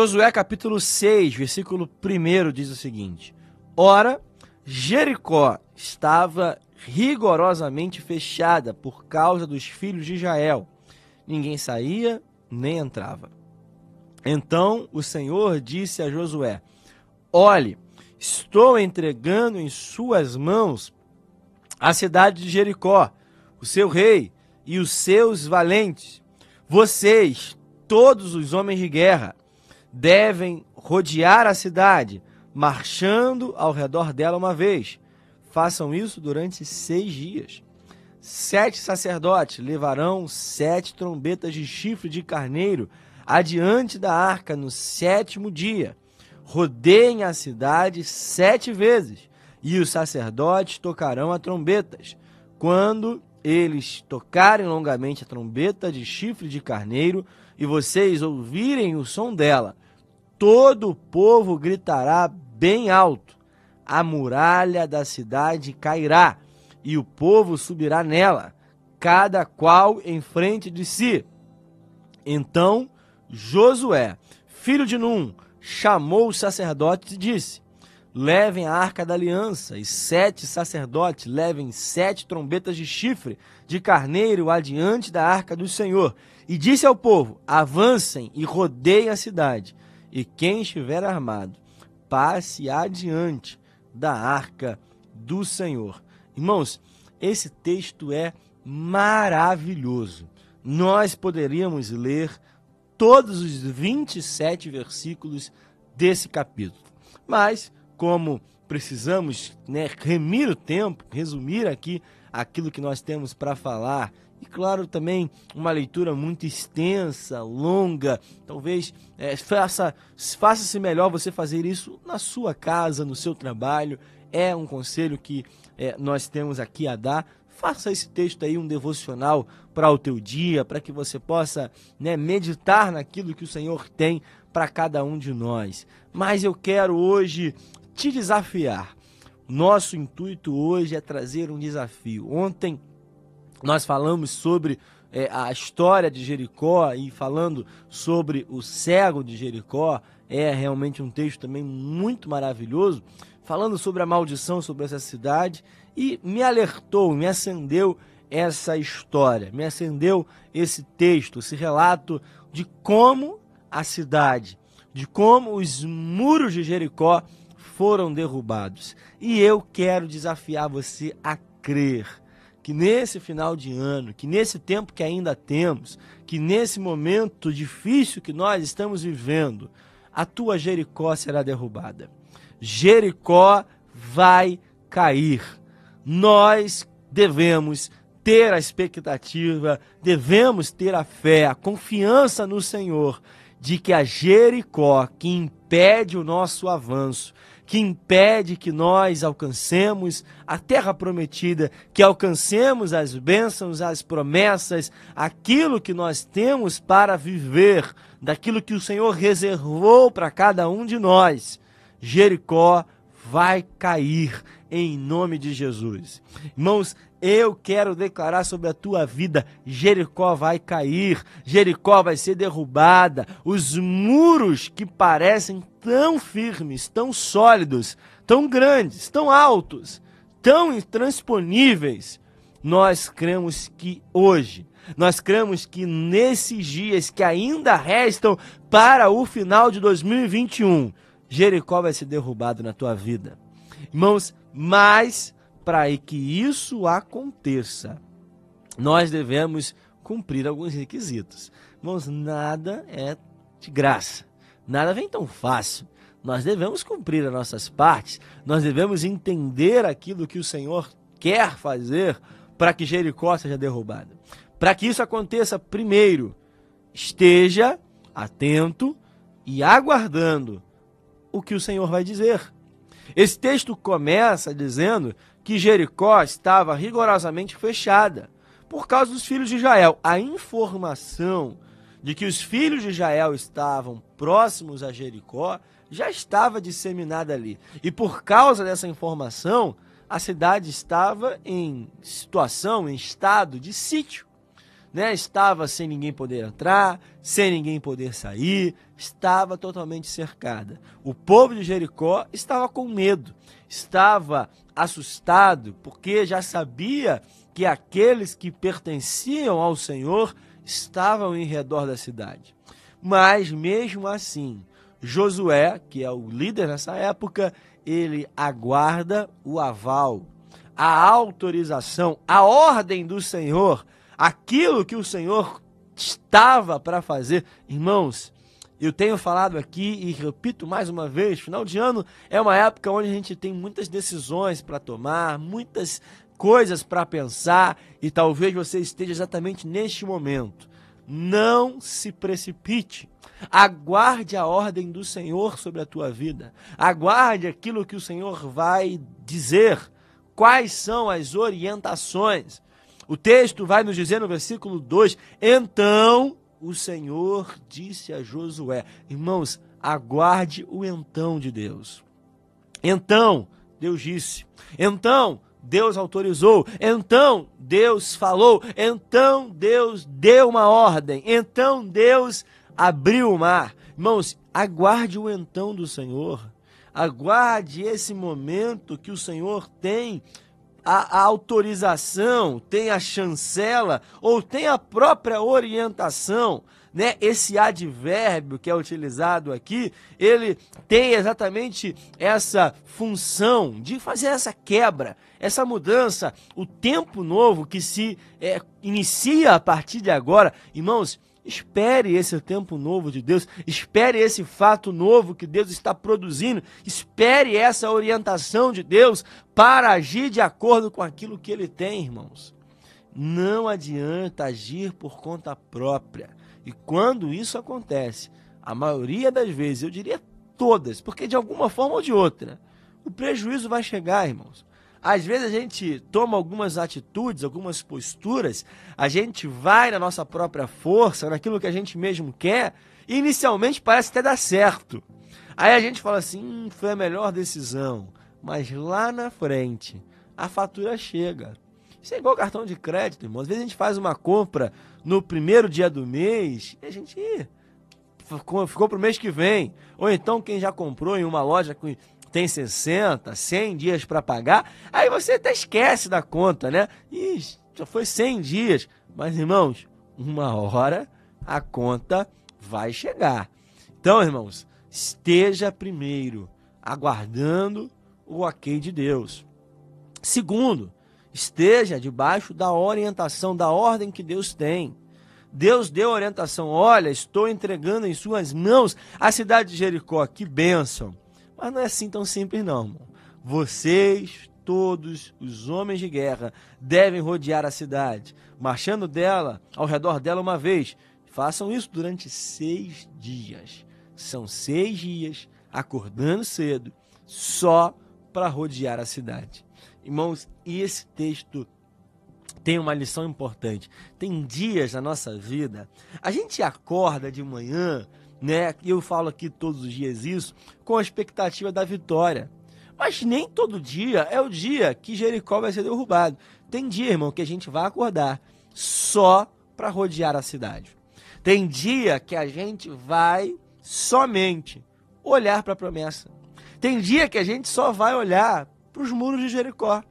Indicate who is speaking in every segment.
Speaker 1: Josué capítulo 6, versículo 1 diz o seguinte: Ora, Jericó estava rigorosamente fechada por causa dos filhos de Israel. Ninguém saía nem entrava. Então o Senhor disse a Josué: Olhe, estou entregando em suas mãos a cidade de Jericó, o seu rei e os seus valentes. Vocês, todos os homens de guerra, devem rodear a cidade, marchando ao redor dela uma vez. Façam isso durante seis dias. Sete sacerdotes levarão sete trombetas de chifre de carneiro adiante da arca no sétimo dia. Rodeiem a cidade sete vezes, e os sacerdotes tocarão as trombetas. Quando eles tocarem longamente a trombeta de chifre de carneiro e vocês ouvirem o som dela, todo o povo gritará bem alto: a muralha da cidade cairá e o povo subirá nela, cada qual em frente de si. Então Josué, filho de Num, chamou os sacerdotes e disse: Levem a arca da aliança, e sete sacerdotes levem sete trombetas de chifre de carneiro adiante da arca do Senhor. E disse ao povo: Avancem e rodeiem a cidade, e quem estiver armado, passe adiante da arca do Senhor. Irmãos, esse texto é maravilhoso. Nós poderíamos ler todos os 27 versículos desse capítulo. Mas como precisamos né, remir o tempo, resumir aqui aquilo que nós temos para falar. E claro, também uma leitura muito extensa, longa. Talvez é, faça, faça-se melhor você fazer isso na sua casa, no seu trabalho. É um conselho que é, nós temos aqui a dar. Faça esse texto aí um devocional para o teu dia, para que você possa né, meditar naquilo que o Senhor tem para cada um de nós. Mas eu quero hoje te desafiar. Nosso intuito hoje é trazer um desafio. Ontem nós falamos sobre é, a história de Jericó e falando sobre o cego de Jericó. É realmente um texto também muito maravilhoso, falando sobre a maldição sobre essa cidade e me alertou, me acendeu essa história, me acendeu esse texto, esse relato de como a cidade, de como os muros de Jericó foram derrubados. E eu quero desafiar você a crer que nesse final de ano, que nesse tempo que ainda temos, que nesse momento difícil que nós estamos vivendo, a tua Jericó será derrubada. Jericó vai cair. Nós devemos ter a expectativa, devemos ter a fé, a confiança no Senhor de que a Jericó que impede o nosso avanço, que impede que nós alcancemos a terra prometida, que alcancemos as bênçãos, as promessas, aquilo que nós temos para viver, daquilo que o Senhor reservou para cada um de nós. Jericó vai cair em nome de Jesus. Irmãos, eu quero declarar sobre a tua vida: Jericó vai cair, Jericó vai ser derrubada, os muros que parecem tão firmes, tão sólidos, tão grandes, tão altos, tão intransponíveis, nós cremos que hoje, nós cremos que nesses dias que ainda restam para o final de 2021, Jericó vai ser derrubado na tua vida. Irmãos, mas para que isso aconteça, nós devemos cumprir alguns requisitos. Irmãos, nada é de graça, nada vem tão fácil. Nós devemos cumprir as nossas partes, nós devemos entender aquilo que o Senhor quer fazer para que Jericó seja derrubada. Para que isso aconteça, primeiro, esteja atento e aguardando o que o Senhor vai dizer. Esse texto começa dizendo que Jericó estava rigorosamente fechada por causa dos filhos de Israel. A informação de que os filhos de Israel estavam próximos a Jericó já estava disseminada ali. E por causa dessa informação, a cidade estava em situação, em estado de sítio. Né, estava sem ninguém poder entrar, sem ninguém poder sair, estava totalmente cercada. O povo de Jericó estava com medo, estava assustado, porque já sabia que aqueles que pertenciam ao Senhor estavam em redor da cidade. Mas mesmo assim, Josué, que é o líder nessa época, ele aguarda o aval, a autorização, a ordem do Senhor aquilo que o Senhor estava para fazer. Irmãos, eu tenho falado aqui e repito mais uma vez: final de ano é uma época onde a gente tem muitas decisões para tomar, muitas coisas para pensar e talvez você esteja exatamente neste momento. Não se precipite. Aguarde a ordem do Senhor sobre a tua vida. Aguarde aquilo que o Senhor vai dizer. Quais são as orientações? O texto vai nos dizer no versículo 2: Então o Senhor disse a Josué: Irmãos, aguarde o então de Deus. Então, Deus disse. Então, Deus autorizou. Então, Deus falou. Então, Deus deu uma ordem. Então, Deus abriu o mar. Irmãos, aguarde o então do Senhor. Aguarde esse momento que o Senhor tem a, autorização, tem a chancela ou tem a própria orientação, né? Esse advérbio que é utilizado aqui, ele tem exatamente essa função de fazer essa quebra, essa mudança, o tempo novo que se é, inicia a partir de agora, irmãos. Espere esse tempo novo de Deus, espere esse fato novo que Deus está produzindo, espere essa orientação de Deus para agir de acordo com aquilo que ele tem, irmãos. Não adianta agir por conta própria. E quando isso acontece, a maioria das vezes, eu diria todas, porque de alguma forma ou de outra, o prejuízo vai chegar, irmãos. Às vezes a gente toma algumas atitudes, algumas posturas, a gente vai na nossa própria força, naquilo que a gente mesmo quer, e inicialmente parece até dar certo. Aí a gente fala assim: hum, foi a melhor decisão. Mas lá na frente, a fatura chega. Isso é igual cartão de crédito, irmão. Às vezes a gente faz uma compra no primeiro dia do mês e a gente ficou, ficou para o mês que vem. Ou então quem já comprou em uma loja com tem 60, 100 dias para pagar, aí você até esquece da conta, né? Ih, já foi 100 dias. Mas, irmãos, uma hora a conta vai chegar. Então, irmãos, esteja primeiro aguardando o ok de Deus. Segundo, esteja debaixo da orientação, da ordem que Deus tem. Deus deu orientação: olha, estou entregando em suas mãos a cidade de Jericó, que bênção. Mas não é assim tão simples, não. Vocês, todos os homens de guerra, devem rodear a cidade, marchando dela, ao redor dela uma vez. Façam isso durante seis dias. São seis dias, acordando cedo, só para rodear a cidade. Irmãos, esse texto tem uma lição importante. Tem dias na nossa vida, a gente acorda de manhã né? Eu falo aqui todos os dias isso, com a expectativa da vitória. Mas nem todo dia é o dia que Jericó vai ser derrubado. Tem dia, irmão, que a gente vai acordar só para rodear a cidade. Tem dia que a gente vai somente olhar para a promessa. Tem dia que a gente só vai olhar para os muros de Jericó.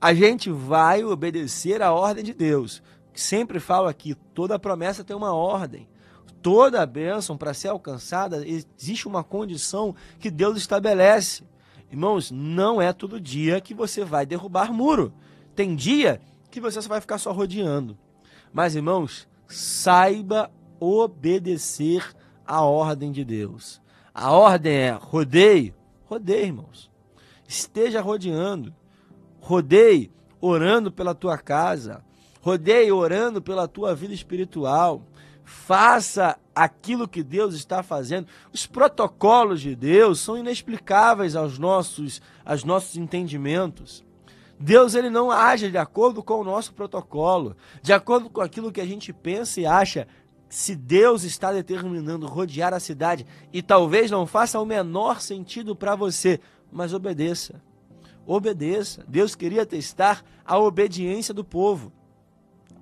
Speaker 1: A gente vai obedecer a ordem de Deus. Sempre falo aqui, toda promessa tem uma ordem toda a bênção, para ser alcançada, existe uma condição que Deus estabelece. Irmãos, não é todo dia que você vai derrubar muro. Tem dia que você só vai ficar só rodeando. Mas, irmãos, saiba obedecer a ordem de Deus. A ordem é rodeie, rodeie, irmãos. Esteja rodeando. Rodeie orando pela tua casa. Rodeie orando pela tua vida espiritual faça aquilo que Deus está fazendo. Os protocolos de Deus são inexplicáveis aos nossos, aos nossos entendimentos. Deus ele não age de acordo com o nosso protocolo, de acordo com aquilo que a gente pensa e acha. Se Deus está determinando rodear a cidade e talvez não faça o menor sentido para você, mas obedeça. Obedeça. Deus queria testar a obediência do povo.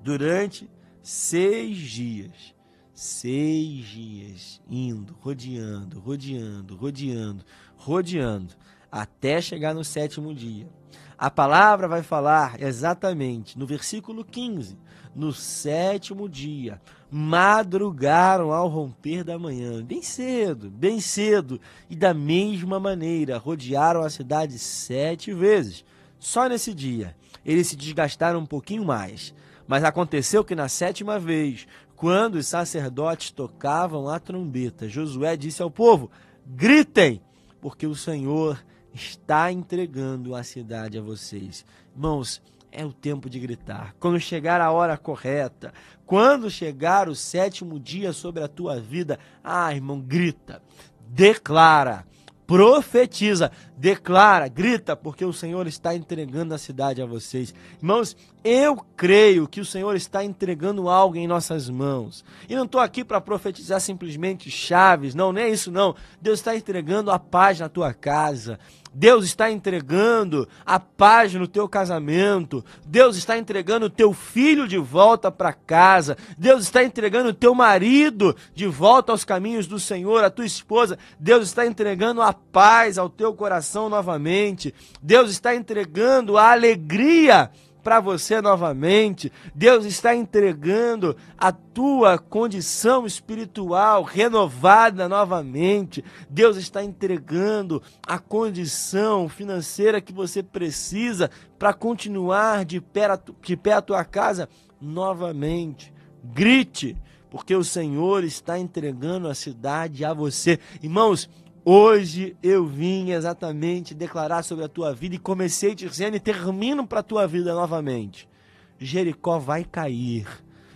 Speaker 1: Durante seis dias. Seis dias indo, rodeando, rodeando, rodeando, rodeando, até chegar no sétimo dia. A palavra vai falar exatamente no versículo 15: no sétimo dia, madrugaram ao romper da manhã, bem cedo, bem cedo, e da mesma maneira rodearam a cidade sete vezes. Só nesse dia eles se desgastaram um pouquinho mais. Mas aconteceu que na sétima vez, quando os sacerdotes tocavam a trombeta, Josué disse ao povo: gritem, porque o Senhor está entregando a cidade a vocês. Irmãos, é o tempo de gritar. Quando chegar a hora correta, quando chegar o sétimo dia sobre a tua vida, ah, irmão, grita, declara, profetiza, declara, grita, porque o Senhor está entregando a cidade a vocês. Irmãos, eu creio que o Senhor está entregando algo em nossas mãos. E não estou aqui para profetizar simplesmente chaves, não, nem é isso não. Deus está entregando a paz na tua casa. Deus está entregando a paz no teu casamento. Deus está entregando o teu filho de volta para casa. Deus está entregando o teu marido de volta aos caminhos do Senhor, a tua esposa. Deus está entregando a paz ao teu coração novamente. Deus está entregando a alegria para você novamente. Deus está entregando a tua condição espiritual renovada novamente. Deus está entregando a condição financeira que você precisa para continuar de pé, de pé a tua casa novamente. Grite, porque o Senhor está entregando a cidade a você. Irmãos, Hoje eu vim exatamente declarar sobre a tua vida e comecei dizendo e termino para a tua vida novamente. Jericó vai cair.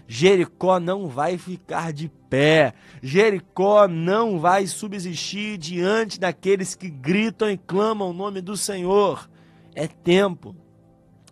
Speaker 1: Jericó não vai ficar de pé. Jericó não vai subsistir diante daqueles que gritam e clamam o nome do Senhor. É tempo,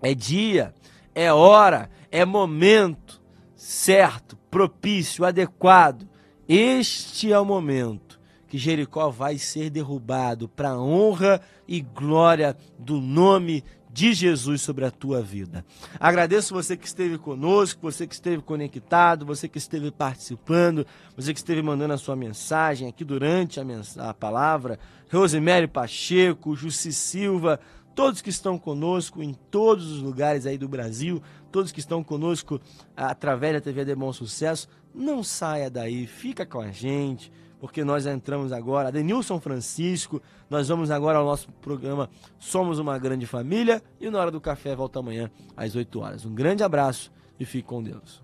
Speaker 1: é dia, é hora, é momento certo, propício, adequado. Este é o momento que Jericó vai ser derrubado para a honra e glória do nome de Jesus sobre a tua vida. Agradeço você que esteve conosco, você que esteve conectado, você que esteve participando, você que esteve mandando a sua mensagem aqui durante a, a palavra. Rosemary Pacheco, Jussi Silva, todos que estão conosco em todos os lugares aí do Brasil, todos que estão conosco através da TV de Bom Sucesso, não saia daí, fica com a gente porque nós entramos agora, Denilson Francisco, nós vamos agora ao nosso programa Somos uma Grande Família e na hora do café volta amanhã às 8 horas. Um grande abraço e fique com Deus.